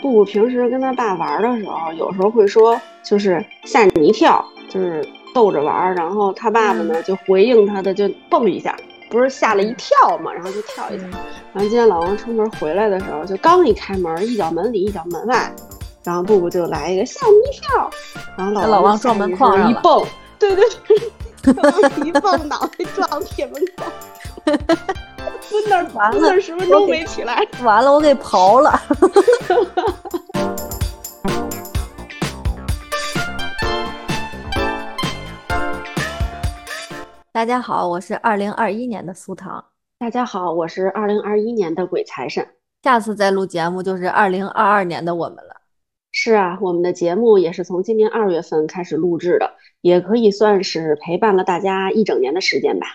布布平时跟他爸玩的时候，有时候会说，就是吓你一跳，就是逗着玩。然后他爸爸呢就回应他的，就蹦一下，不是吓了一跳嘛，然后就跳一下。然后今天老王出门回来的时候，就刚一开门，一脚门里一脚门外，然后布布就来一个吓你一跳，然后老老王撞门框上 一蹦，对对对，一蹦脑袋撞铁门框。蹲那儿完了，十分钟没起来，完了，我给刨了。大家好，我是二零二一年的苏糖。大家好，我是二零二一年的鬼财神。下次再录节目就是二零二二年的我们了。是啊，我们的节目也是从今年二月份开始录制的，也可以算是陪伴了大家一整年的时间吧。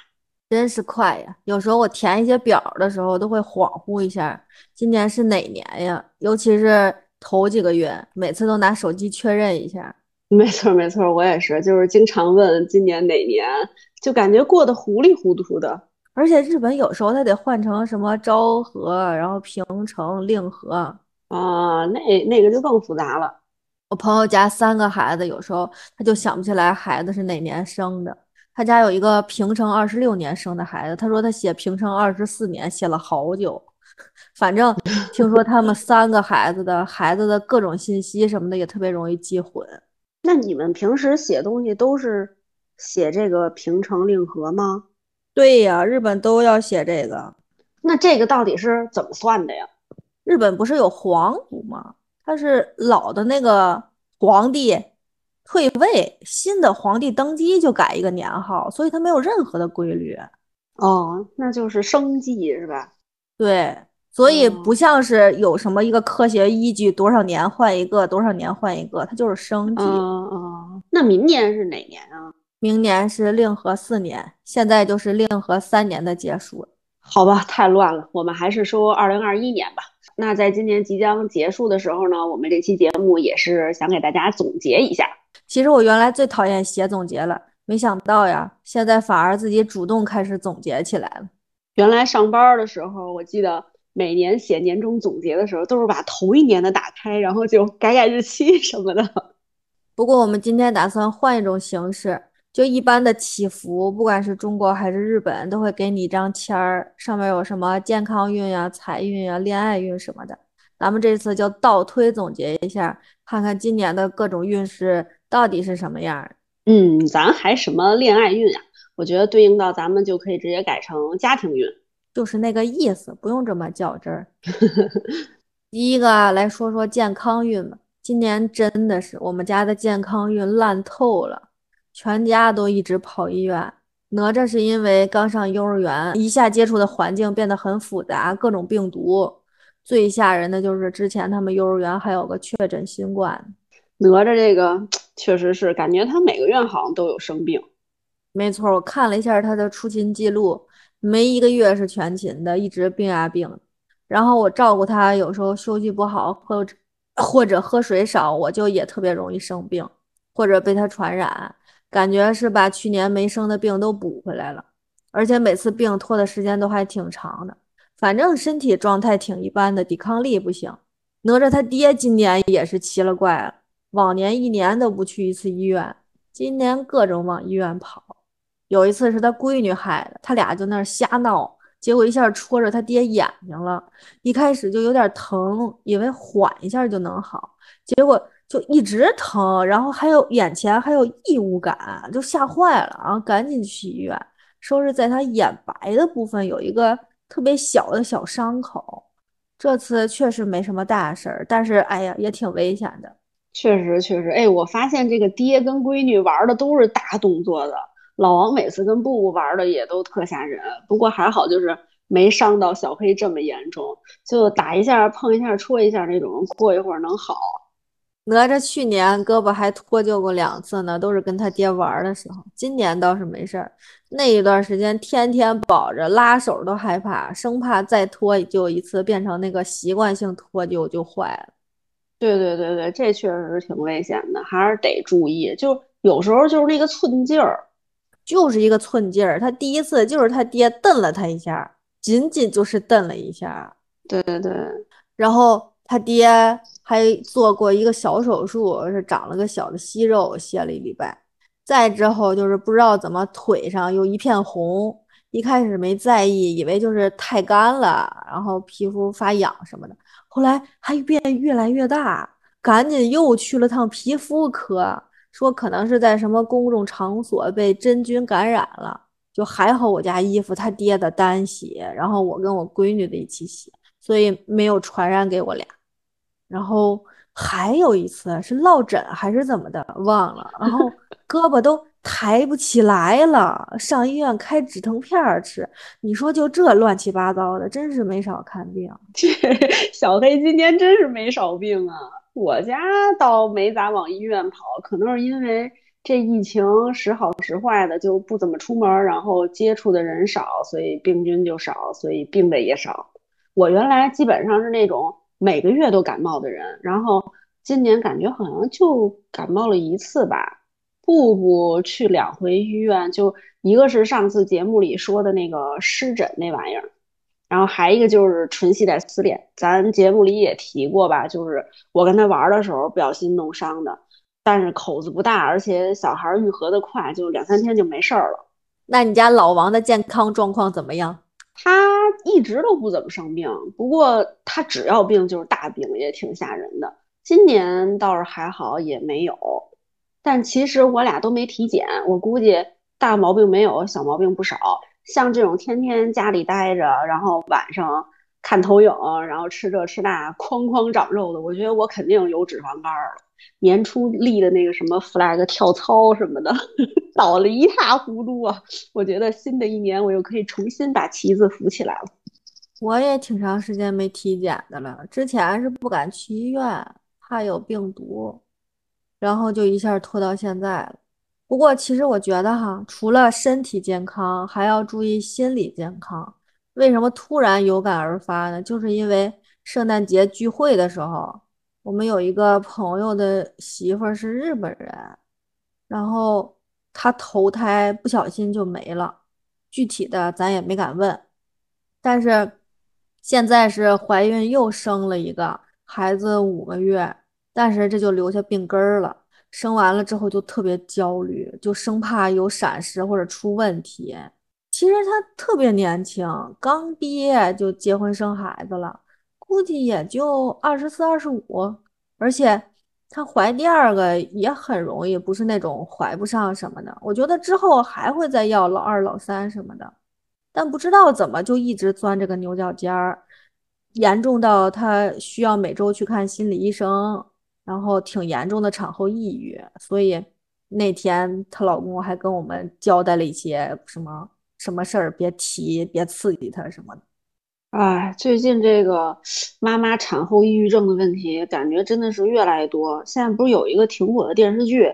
真是快呀！有时候我填一些表的时候都会恍惚一下，今年是哪年呀？尤其是头几个月，每次都拿手机确认一下。没错，没错，我也是，就是经常问今年哪年，就感觉过得糊里糊涂的。而且日本有时候它得换成什么昭和，然后平成、令和啊，那那个就更复杂了。我朋友家三个孩子，有时候他就想不起来孩子是哪年生的。他家有一个平成二十六年生的孩子，他说他写平成二十四年写了好久，反正听说他们三个孩子的孩子的各种信息什么的也特别容易记混。那你们平时写东西都是写这个平成令和吗？对呀，日本都要写这个。那这个到底是怎么算的呀？日本不是有皇族吗？他是老的那个皇帝。退位，新的皇帝登基就改一个年号，所以它没有任何的规律。哦，那就是生计是吧？对，所以不像是有什么一个科学依据，多少年换一个，多少年换一个，它就是生计。哦哦。那明年是哪年啊？明年是令和四年，现在就是令和三年的结束。好吧，太乱了，我们还是说二零二一年吧。那在今年即将结束的时候呢，我们这期节目也是想给大家总结一下。其实我原来最讨厌写总结了，没想到呀，现在反而自己主动开始总结起来了。原来上班的时候，我记得每年写年终总结的时候，都是把头一年的打开，然后就改改日期什么的。不过我们今天打算换一种形式，就一般的祈福，不管是中国还是日本，都会给你一张签儿，上面有什么健康运呀、财运呀、恋爱运什么的。咱们这次就倒推总结一下，看看今年的各种运势。到底是什么样？嗯，咱还什么恋爱运呀？我觉得对应到咱们就可以直接改成家庭运，就是那个意思，不用这么较真儿。第一个来说说健康运吧，今年真的是我们家的健康运烂透了，全家都一直跑医院。哪吒是因为刚上幼儿园，一下接触的环境变得很复杂，各种病毒。最吓人的就是之前他们幼儿园还有个确诊新冠。哪吒这个确实是感觉他每个月好像都有生病，没错，我看了一下他的出勤记录，没一个月是全勤的，一直病啊病。然后我照顾他，有时候休息不好或者或者喝水少，我就也特别容易生病或者被他传染，感觉是把去年没生的病都补回来了，而且每次病拖的时间都还挺长的，反正身体状态挺一般的，抵抗力不行。哪吒他爹今年也是奇了怪了。往年一年都不去一次医院，今年各种往医院跑。有一次是他闺女害的，他俩就那儿瞎闹，结果一下戳着他爹眼睛了。一开始就有点疼，以为缓一下就能好，结果就一直疼，然后还有眼前还有异物感，就吓坏了啊！赶紧去医院，说是在他眼白的部分有一个特别小的小伤口。这次确实没什么大事儿，但是哎呀，也挺危险的。确实，确实，哎，我发现这个爹跟闺女玩的都是大动作的。老王每次跟布布玩的也都特吓人，不过还好，就是没伤到小黑这么严重，就打一下、碰一下、戳一下那种，过一会儿能好。哪吒去年胳膊还脱臼过两次呢，都是跟他爹玩的时候。今年倒是没事儿，那一段时间天天保着，拉手都害怕，生怕再脱臼一次变成那个习惯性脱臼就坏了。对对对对，这确实是挺危险的，还是得注意。就有时候就是那个寸劲儿，就是一个寸劲儿。他第一次就是他爹瞪了他一下，仅仅就是瞪了一下。对对对，然后他爹还做过一个小手术，是长了个小的息肉，歇了一礼拜。再之后就是不知道怎么腿上又一片红，一开始没在意，以为就是太干了，然后皮肤发痒什么的。后来还变越来越大，赶紧又去了趟皮肤科，说可能是在什么公众场所被真菌感染了。就还好我家衣服他爹的单洗，然后我跟我闺女的一起洗，所以没有传染给我俩。然后还有一次是落枕还是怎么的，忘了。然后胳膊都抬不起来了，上医院开止疼片吃。你说就这乱七八糟的，真是没少看病。小黑今年真是没少病啊！我家倒没咋往医院跑，可能是因为这疫情时好时坏的，就不怎么出门，然后接触的人少，所以病菌就少，所以病的也少。我原来基本上是那种。每个月都感冒的人，然后今年感觉好像就感冒了一次吧。布布去两回医院，就一个是上次节目里说的那个湿疹那玩意儿，然后还一个就是唇系带撕裂。咱节目里也提过吧，就是我跟他玩的时候不小心弄伤的，但是口子不大，而且小孩愈合的快，就两三天就没事儿了。那你家老王的健康状况怎么样？他一直都不怎么生病，不过他只要病就是大病，也挺吓人的。今年倒是还好，也没有。但其实我俩都没体检，我估计大毛病没有，小毛病不少。像这种天天家里待着，然后晚上看投影，然后吃这吃那，哐哐长肉的，我觉得我肯定有脂肪肝了。年初立的那个什么 flag 跳操什么的，倒了一塌糊涂啊！我觉得新的一年我又可以重新把旗子扶起来了。我也挺长时间没体检的了，之前是不敢去医院，怕有病毒，然后就一下拖到现在了。不过其实我觉得哈，除了身体健康，还要注意心理健康。为什么突然有感而发呢？就是因为圣诞节聚会的时候。我们有一个朋友的媳妇儿是日本人，然后她头胎不小心就没了，具体的咱也没敢问。但是现在是怀孕又生了一个孩子五个月，但是这就留下病根儿了。生完了之后就特别焦虑，就生怕有闪失或者出问题。其实她特别年轻，刚毕业就结婚生孩子了。估计也就二十四、二十五，而且她怀第二个也很容易，不是那种怀不上什么的。我觉得之后还会再要老二、老三什么的，但不知道怎么就一直钻这个牛角尖儿，严重到她需要每周去看心理医生，然后挺严重的产后抑郁。所以那天她老公还跟我们交代了一些什么什么事儿，别提，别刺激她什么的。哎，最近这个 妈妈产后抑郁症的问题，感觉真的是越来越多。现在不是有一个挺火的电视剧，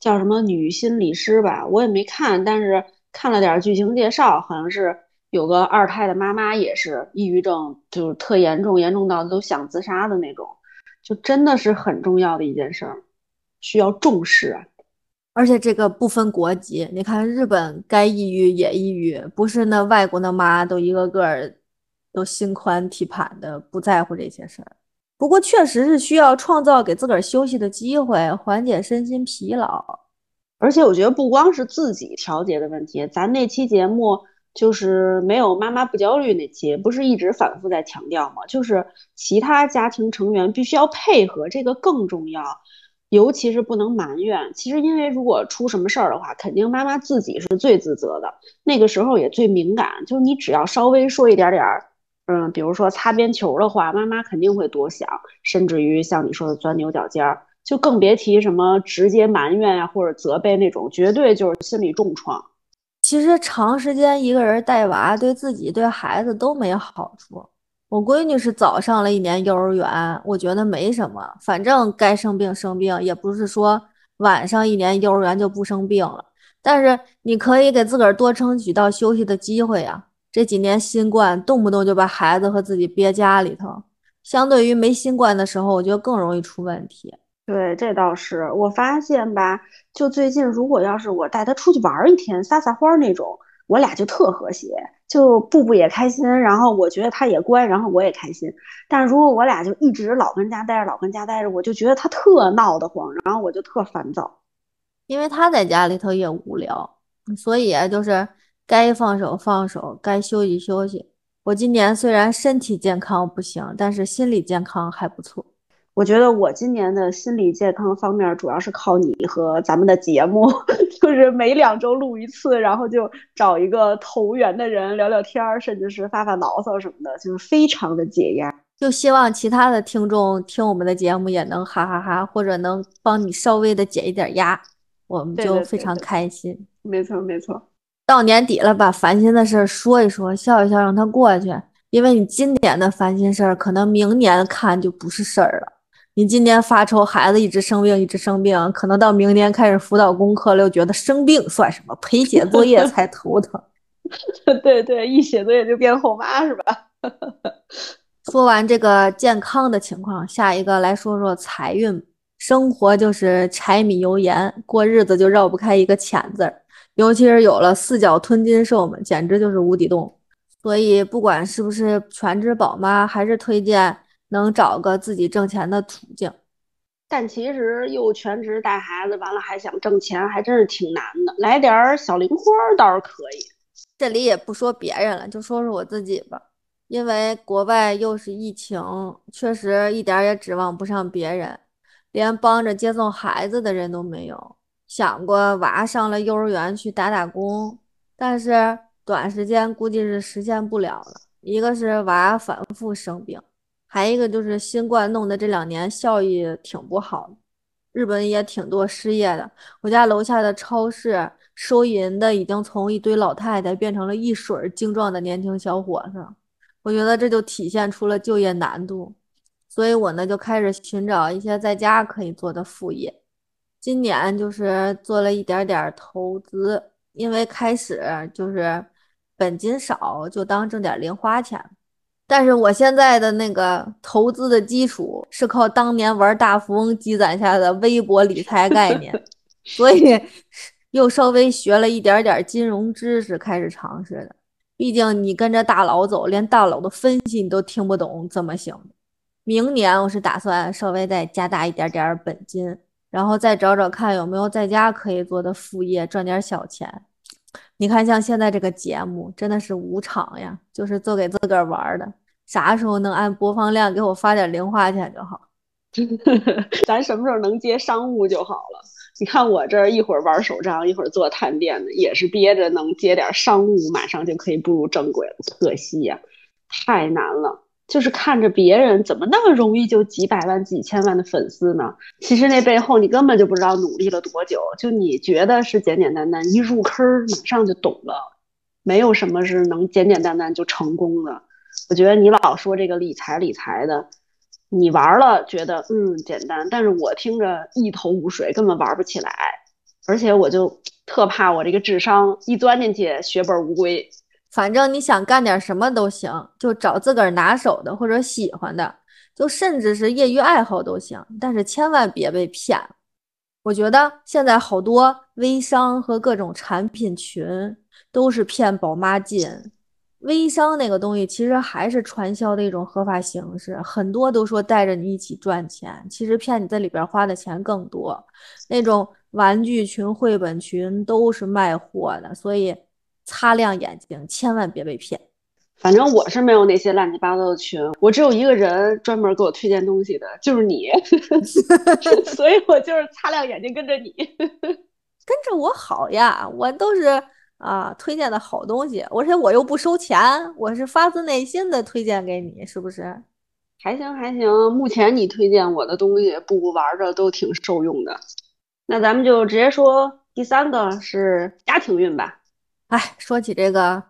叫什么《女心理师》吧？我也没看，但是看了点剧情介绍，好像是有个二胎的妈妈也是抑郁症，就是特严重，严重到都想自杀的那种，就真的是很重要的一件事儿，需要重视啊。而且这个不分国籍，你看日本该抑郁也抑郁，不是那外国的妈都一个个。都心宽体盘的，不在乎这些事儿。不过，确实是需要创造给自个儿休息的机会，缓解身心疲劳。而且，我觉得不光是自己调节的问题，咱那期节目就是没有妈妈不焦虑那期，不是一直反复在强调吗？就是其他家庭成员必须要配合，这个更重要。尤其是不能埋怨。其实，因为如果出什么事儿的话，肯定妈妈自己是最自责的，那个时候也最敏感。就是你只要稍微说一点点儿。嗯，比如说擦边球的话，妈妈肯定会多想，甚至于像你说的钻牛角尖儿，就更别提什么直接埋怨呀或者责备那种，绝对就是心理重创。其实长时间一个人带娃，对自己对孩子都没好处。我闺女是早上了一年幼儿园，我觉得没什么，反正该生病生病，也不是说晚上一年幼儿园就不生病了。但是你可以给自个儿多争取到休息的机会呀。这几年新冠，动不动就把孩子和自己憋家里头，相对于没新冠的时候，我觉得更容易出问题。对，这倒是。我发现吧，就最近，如果要是我带他出去玩一天，撒撒欢那种，我俩就特和谐，就步步也开心，然后我觉得他也乖，然后我也开心。但如果我俩就一直老跟家待着，老跟家待着，我就觉得他特闹得慌，然后我就特烦躁。因为他在家里头也无聊，所以就是该放手放手，该休息休息。我今年虽然身体健康不行，但是心理健康还不错。我觉得我今年的心理健康方面主要是靠你和咱们的节目，就是每两周录一次，然后就找一个投缘的人聊聊天儿，甚至是发发牢骚什么的，就是非常的解压。就希望其他的听众听我们的节目也能哈哈哈，或者能帮你稍微的解一点压，我们就非常开心。没错没错，到年底了，把烦心的事儿说一说，笑一笑，让它过去。因为你今年的烦心事儿，可能明年看就不是事儿了。你今年发愁孩子一直生病，一直生病，可能到明年开始辅导功课了，又觉得生病算什么？陪写作业才头疼。对对，一写作业就变后妈是吧？说完这个健康的情况，下一个来说说财运。生活就是柴米油盐，过日子就绕不开一个钱字儿。尤其是有了四脚吞金兽们，简直就是无底洞。所以不管是不是全职宝妈，还是推荐。能找个自己挣钱的途径，但其实又全职带孩子，完了还想挣钱，还真是挺难的。来点儿小零花倒是可以。这里也不说别人了，就说说我自己吧。因为国外又是疫情，确实一点也指望不上别人，连帮着接送孩子的人都没有。想过娃上了幼儿园去打打工，但是短时间估计是实现不了了。一个是娃反复生病。还一个就是新冠弄的这两年效益挺不好，日本也挺多失业的。我家楼下的超市收银的已经从一堆老太太变成了一水精壮的年轻小伙子，我觉得这就体现出了就业难度。所以我呢就开始寻找一些在家可以做的副业。今年就是做了一点点投资，因为开始就是本金少，就当挣点零花钱。但是我现在的那个投资的基础是靠当年玩大富翁积攒下的微薄理财概念，所以 又稍微学了一点点金融知识，开始尝试的。毕竟你跟着大佬走，连大佬的分析你都听不懂，怎么行？明年我是打算稍微再加大一点点本金，然后再找找看有没有在家可以做的副业，赚点小钱。你看，像现在这个节目真的是无偿呀，就是做给自个儿玩的。啥时候能按播放量给我发点零花钱就好。咱什么时候能接商务就好了。你看我这一会儿玩手账，一会儿做探店的，也是憋着能接点商务，马上就可以步入正轨了。可惜呀，太难了。就是看着别人怎么那么容易就几百万、几千万的粉丝呢？其实那背后你根本就不知道努力了多久。就你觉得是简简单单，一入坑马上就懂了。没有什么是能简简单单就成功的。我觉得你老说这个理财理财的，你玩了觉得嗯简单，但是我听着一头雾水，根本玩不起来。而且我就特怕我这个智商一钻进去血本无归。反正你想干点什么都行，就找自个儿拿手的或者喜欢的，就甚至是业余爱好都行，但是千万别被骗。我觉得现在好多微商和各种产品群都是骗宝妈进。微商那个东西其实还是传销的一种合法形式，很多都说带着你一起赚钱，其实骗你在里边花的钱更多。那种玩具群、绘本群都是卖货的，所以。擦亮眼睛，千万别被骗。反正我是没有那些乱七八糟的群，我只有一个人专门给我推荐东西的，就是你。所以我就是擦亮眼睛跟着你，跟着我好呀，我都是啊推荐的好东西，而且我又不收钱，我是发自内心的推荐给你，是不是？还行还行，目前你推荐我的东西，布布玩的都挺受用的。那咱们就直接说第三个是家庭运吧。哎，说起这个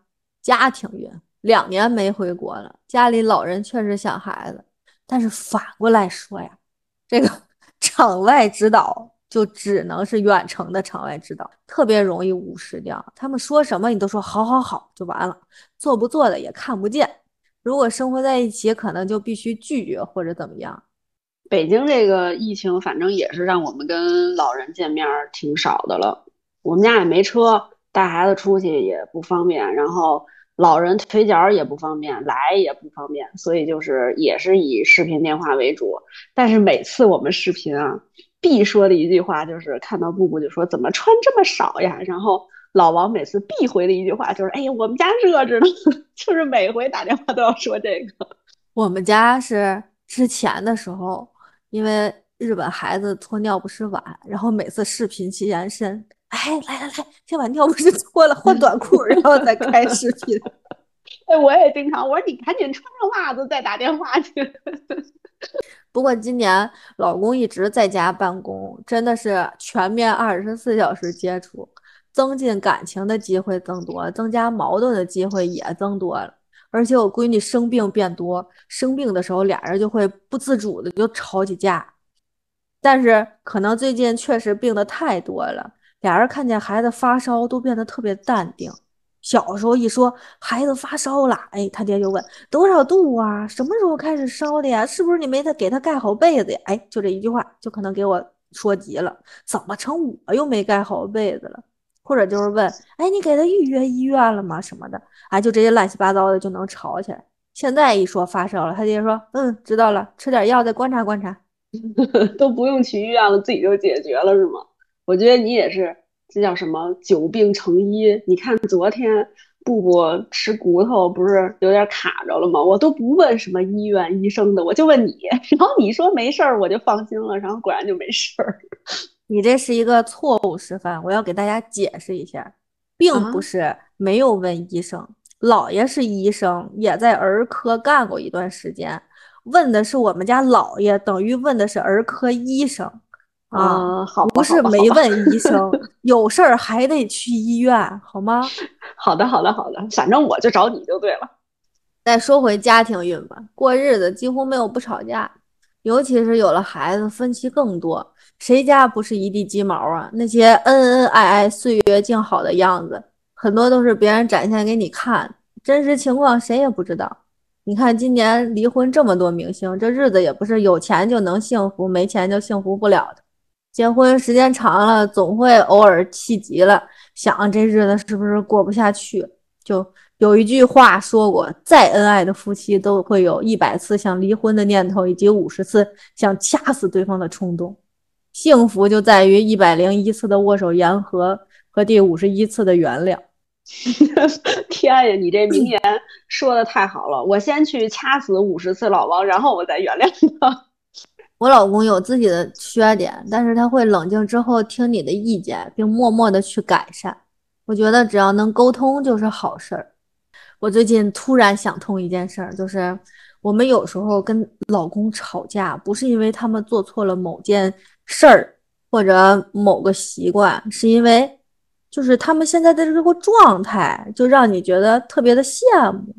家庭运，两年没回国了，家里老人确实想孩子。但是反过来说呀，这个 场外指导就只能是远程的场外指导，特别容易无视掉。他们说什么你都说好好好就完了，做不做的也看不见。如果生活在一起，可能就必须拒绝或者怎么样。北京这个疫情，反正也是让我们跟老人见面挺少的了。我们家也没车。带孩子出去也不方便，然后老人腿脚也不方便，来也不方便，所以就是也是以视频电话为主。但是每次我们视频啊，必说的一句话就是看到布布就说怎么穿这么少呀？然后老王每次必回的一句话就是哎呀，我们家热着呢，就是每回打电话都要说这个。我们家是之前的时候，因为日本孩子脱尿不湿晚，然后每次视频期延伸，哎，来来来，先把尿不湿脱了，换 短裤，然后再开视频。哎，我也经常，我说你赶紧穿上袜子再打电话去。不过今年老公一直在家办公，真的是全面二十四小时接触，增进感情的机会增多，增加矛盾的机会也增多了。而且我闺女生病变多，生病的时候俩人就会不自主的就吵起架。但是可能最近确实病的太多了，俩人看见孩子发烧都变得特别淡定。小时候一说孩子发烧了，哎，他爹就问多少度啊？什么时候开始烧的呀？是不是你没他给他盖好被子呀？哎，就这一句话就可能给我说急了，怎么成我又没盖好被子了？或者就是问，哎，你给他预约医院了吗？什么的，哎，就这些乱七八糟的就能吵起来。现在一说发烧了，他爹说，嗯，知道了，吃点药再观察观察，都不用去医院了，自己就解决了是吗？我觉得你也是，这叫什么久病成医？你看昨天布布吃骨头不是有点卡着了吗？我都不问什么医院医生的，我就问你，然后你说没事儿，我就放心了，然后果然就没事儿。你这是一个错误示范，我要给大家解释一下，并不是没有问医生，姥爷是医生，也在儿科干过一段时间，问的是我们家姥爷，等于问的是儿科医生啊，好，不是没问医生，有事儿还得去医院，好吗？好的，好的，好的，反正我就找你就对了。再说回家庭运吧，过日子几乎没有不吵架，尤其是有了孩子，分歧更多。谁家不是一地鸡毛啊？那些恩恩爱爱、岁月静好的样子，很多都是别人展现给你看，真实情况谁也不知道。你看今年离婚这么多明星，这日子也不是有钱就能幸福，没钱就幸福不了的。结婚时间长了，总会偶尔气急了，想这日子是不是过不下去？就有一句话说过，再恩爱的夫妻都会有一百次想离婚的念头，以及五十次想掐死对方的冲动。幸福就在于一百零一次的握手言和和第五十一次的原谅。天呀，你这名言说的太好了！我先去掐死五十次老王，然后我再原谅他。我老公有自己的缺点，但是他会冷静之后听你的意见，并默默的去改善。我觉得只要能沟通就是好事儿。我最近突然想通一件事儿，就是我们有时候跟老公吵架，不是因为他们做错了某件。事儿或者某个习惯，是因为就是他们现在的这个状态，就让你觉得特别的羡慕。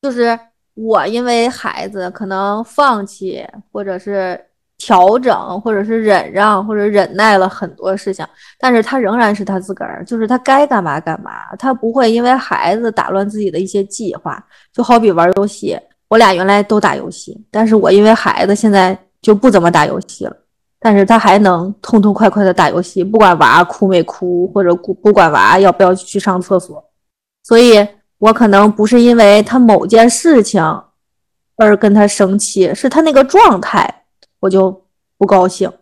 就是我因为孩子可能放弃，或者是调整，或者是忍让，或者忍耐了很多事情，但是他仍然是他自个儿，就是他该干嘛干嘛，他不会因为孩子打乱自己的一些计划。就好比玩游戏，我俩原来都打游戏，但是我因为孩子现在就不怎么打游戏了。但是他还能痛痛快快的打游戏，不管娃哭没哭，或者不管娃要不要去上厕所。所以我可能不是因为他某件事情而跟他生气，是他那个状态，我就不高兴。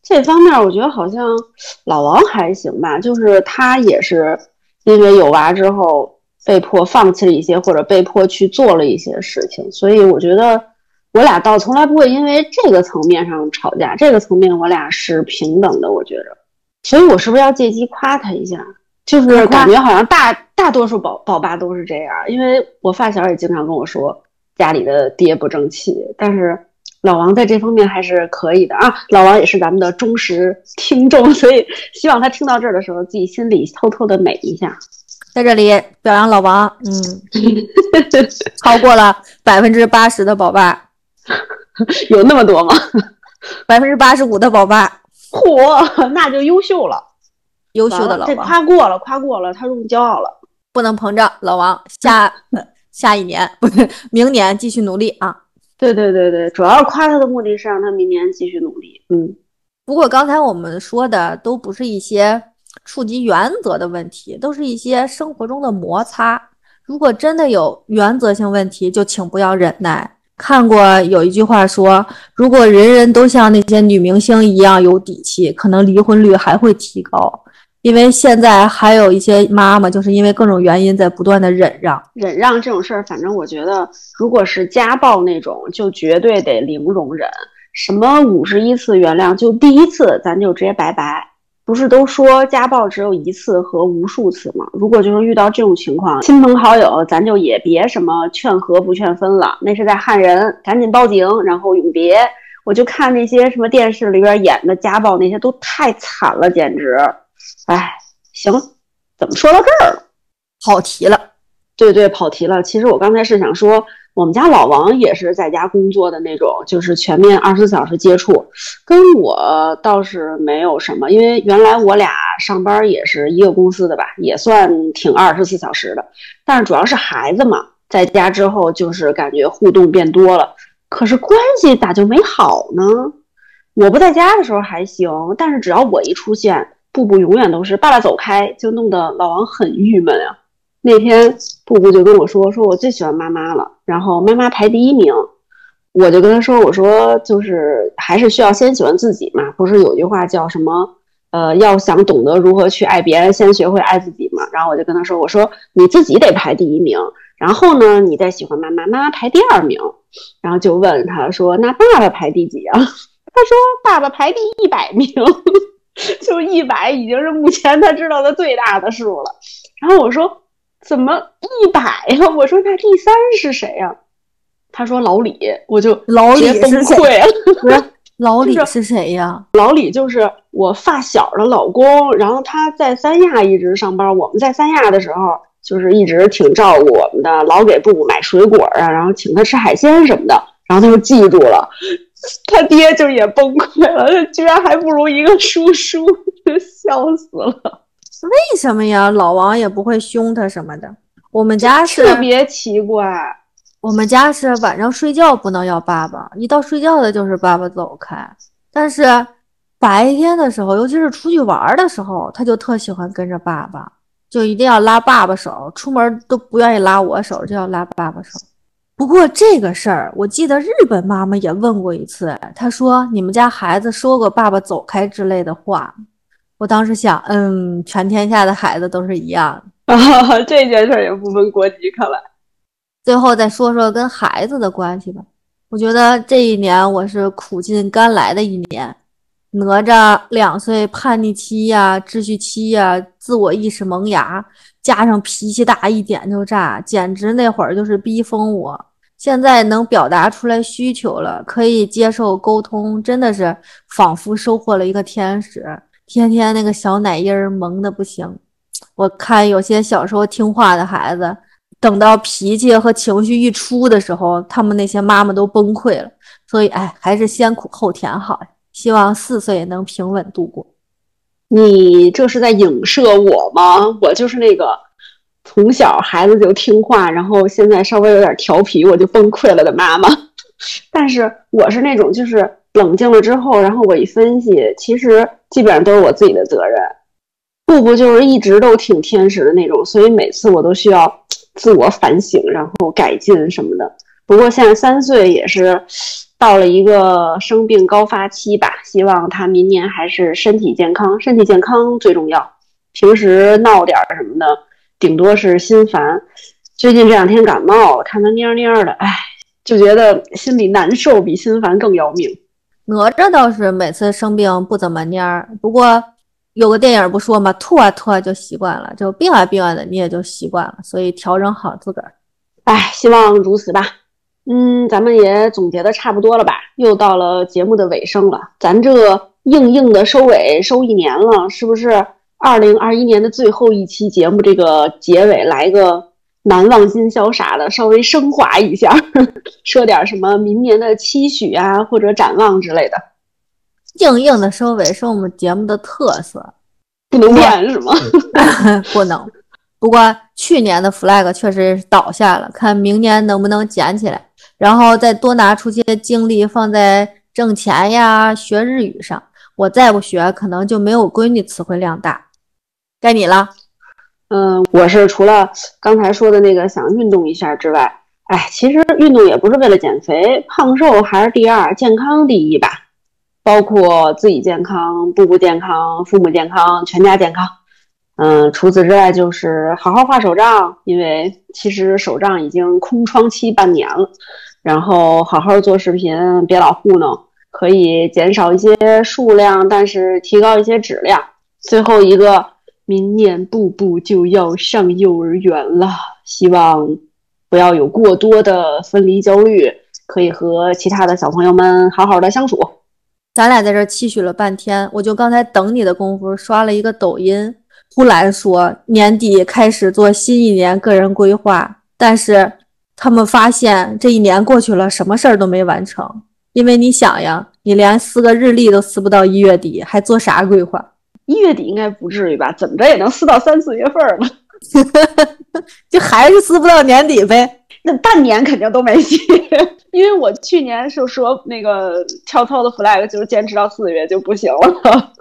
这方面我觉得好像老王还行吧，就是他也是因为有娃之后被迫放弃了一些，或者被迫去做了一些事情，所以我觉得。我俩倒从来不会因为这个层面上吵架，这个层面我俩是平等的，我觉着。所以，我是不是要借机夸他一下？就是感觉好像大大多数宝宝爸都是这样，因为我发小也经常跟我说家里的爹不争气，但是老王在这方面还是可以的啊。老王也是咱们的忠实听众，所以希望他听到这儿的时候，自己心里偷偷的美一下。在这里表扬老王，嗯，超过了百分之八十的宝爸。有那么多吗？百分之八十五的宝爸，嚯，那就优秀了，优秀的老王，这夸过了，夸过了，他入骄傲了，不能膨胀，老王，下 下一年不是明年继续努力啊！对对对对，主要夸他的目的是让他明年继续努力。嗯，不过刚才我们说的都不是一些触及原则的问题，都是一些生活中的摩擦。如果真的有原则性问题，就请不要忍耐。看过有一句话说，如果人人都像那些女明星一样有底气，可能离婚率还会提高。因为现在还有一些妈妈，就是因为各种原因在不断的忍让。忍让这种事儿，反正我觉得，如果是家暴那种，就绝对得零容忍。什么五十一次原谅，就第一次咱就直接拜拜。不是都说家暴只有一次和无数次吗？如果就是遇到这种情况，亲朋好友咱就也别什么劝和不劝分了，那是在害人，赶紧报警，然后永别。我就看那些什么电视里边演的家暴那些都太惨了，简直。哎，行，怎么说到这儿了？跑题了。对对，跑题了。其实我刚才是想说，我们家老王也是在家工作的那种，就是全面二十四小时接触，跟我倒是没有什么。因为原来我俩上班也是一个公司的吧，也算挺二十四小时的。但是主要是孩子嘛，在家之后就是感觉互动变多了，可是关系咋就没好呢？我不在家的时候还行，但是只要我一出现。布布永远都是爸爸走开，就弄得老王很郁闷啊。那天布布就跟我说：“说我最喜欢妈妈了，然后妈妈排第一名。”我就跟他说：“我说就是还是需要先喜欢自己嘛，不是有句话叫什么？呃，要想懂得如何去爱别人，先学会爱自己嘛。”然后我就跟他说：“我说你自己得排第一名，然后呢，你再喜欢妈妈，妈妈排第二名。”然后就问他说：“那爸爸排第几啊？” 他说：“爸爸排第一百名。” 就一百已经是目前他知道的最大的数了，然后我说怎么一百呀？我说那第三是谁呀？他说老李，我就老李崩溃了。老李是谁呀？老李就是我发小的老公，然后他在三亚一直上班。我们在三亚的时候，就是一直挺照顾我们的，老给布布买水果啊，然后请他吃海鲜什么的，然后他就记住了。他爹就也崩溃了，他居然还不如一个叔叔，笑死了。为什么呀？老王也不会凶他什么的。我们家是特别奇怪，我们家是晚上睡觉不能要爸爸，一到睡觉的就是爸爸走开。但是白天的时候，尤其是出去玩的时候，他就特喜欢跟着爸爸，就一定要拉爸爸手，出门都不愿意拉我手，就要拉爸爸手。不过这个事儿，我记得日本妈妈也问过一次，她说：“你们家孩子说过‘爸爸走开’之类的话。”我当时想，嗯，全天下的孩子都是一样的。这件事也不分国籍，看来。最后再说说跟孩子的关系吧。我觉得这一年我是苦尽甘来的一年。哪吒两岁叛逆期呀、秩序期呀、自我意识萌芽，加上脾气大，一点就炸，简直那会儿就是逼疯我。现在能表达出来需求了，可以接受沟通，真的是仿佛收获了一个天使。天天那个小奶音儿萌的不行。我看有些小时候听话的孩子，等到脾气和情绪一出的时候，他们那些妈妈都崩溃了。所以，哎，还是先苦后甜好。希望四岁能平稳度过。你这是在影射我吗？我就是那个。从小孩子就听话，然后现在稍微有点调皮，我就崩溃了的妈妈。但是我是那种就是冷静了之后，然后我一分析，其实基本上都是我自己的责任。布布就是一直都挺天使的那种，所以每次我都需要自我反省，然后改进什么的。不过现在三岁也是到了一个生病高发期吧，希望他明年还是身体健康，身体健康最重要。平时闹点什么的。顶多是心烦，最近这两天感冒了，看他蔫蔫的，哎，就觉得心里难受，比心烦更要命。哪吒倒是每次生病不怎么蔫儿，不过有个电影不说嘛，吐啊吐啊就习惯了，就病啊病啊的你也就习惯了，所以调整好自个儿。哎，希望如此吧。嗯，咱们也总结的差不多了吧？又到了节目的尾声了，咱这硬硬的收尾收一年了，是不是？二零二一年的最后一期节目，这个结尾来个难忘今宵啥的，稍微升华一下，说点什么明年的期许啊，或者展望之类的。硬硬的收尾是我们节目的特色，不能变是吗？不能。不过去年的 flag 确实倒下了，看明年能不能捡起来，然后再多拿出些精力放在挣钱呀、学日语上。我再不学，可能就没有闺女词汇量大。该你了。嗯，我是除了刚才说的那个想运动一下之外，哎，其实运动也不是为了减肥，胖瘦还是第二，健康第一吧。包括自己健康、步步健康、父母健康、全家健康。嗯，除此之外就是好好画手账，因为其实手账已经空窗期半年了。然后好好做视频，别老糊弄，可以减少一些数量，但是提高一些质量。最后一个，明年步步就要上幼儿园了，希望不要有过多的分离焦虑，可以和其他的小朋友们好好的相处。咱俩在这期许了半天，我就刚才等你的功夫刷了一个抖音，忽然说年底开始做新一年个人规划，但是。他们发现这一年过去了，什么事儿都没完成。因为你想呀，你连撕个日历都撕不到一月底，还做啥规划？一月底应该不至于吧？怎么着也能撕到三四月份吧？就还是撕不到年底呗？那半年肯定都没戏。因为我去年就说那个跳操的 flag 就是坚持到四月就不行了。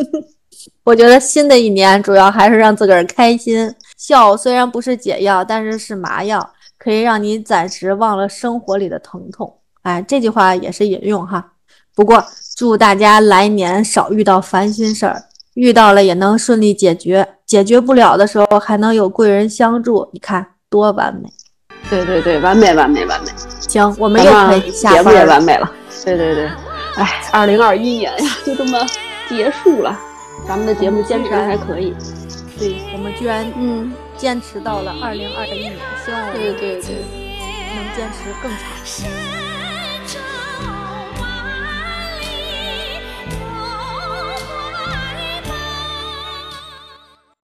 我觉得新的一年主要还是让自个儿开心。笑虽然不是解药，但是是麻药。可以让你暂时忘了生活里的疼痛，哎，这句话也是引用哈。不过祝大家来年少遇到烦心事儿，遇到了也能顺利解决，解决不了的时候还能有贵人相助，你看多完美。对对对，完美完美完美。行，我们又可以下节目也完美了。对对对，哎，二零二一年呀，就这么结束了。咱们的节目坚持还可以。对，我们居然嗯。坚持到了二零二一年，希望我们能坚持更长。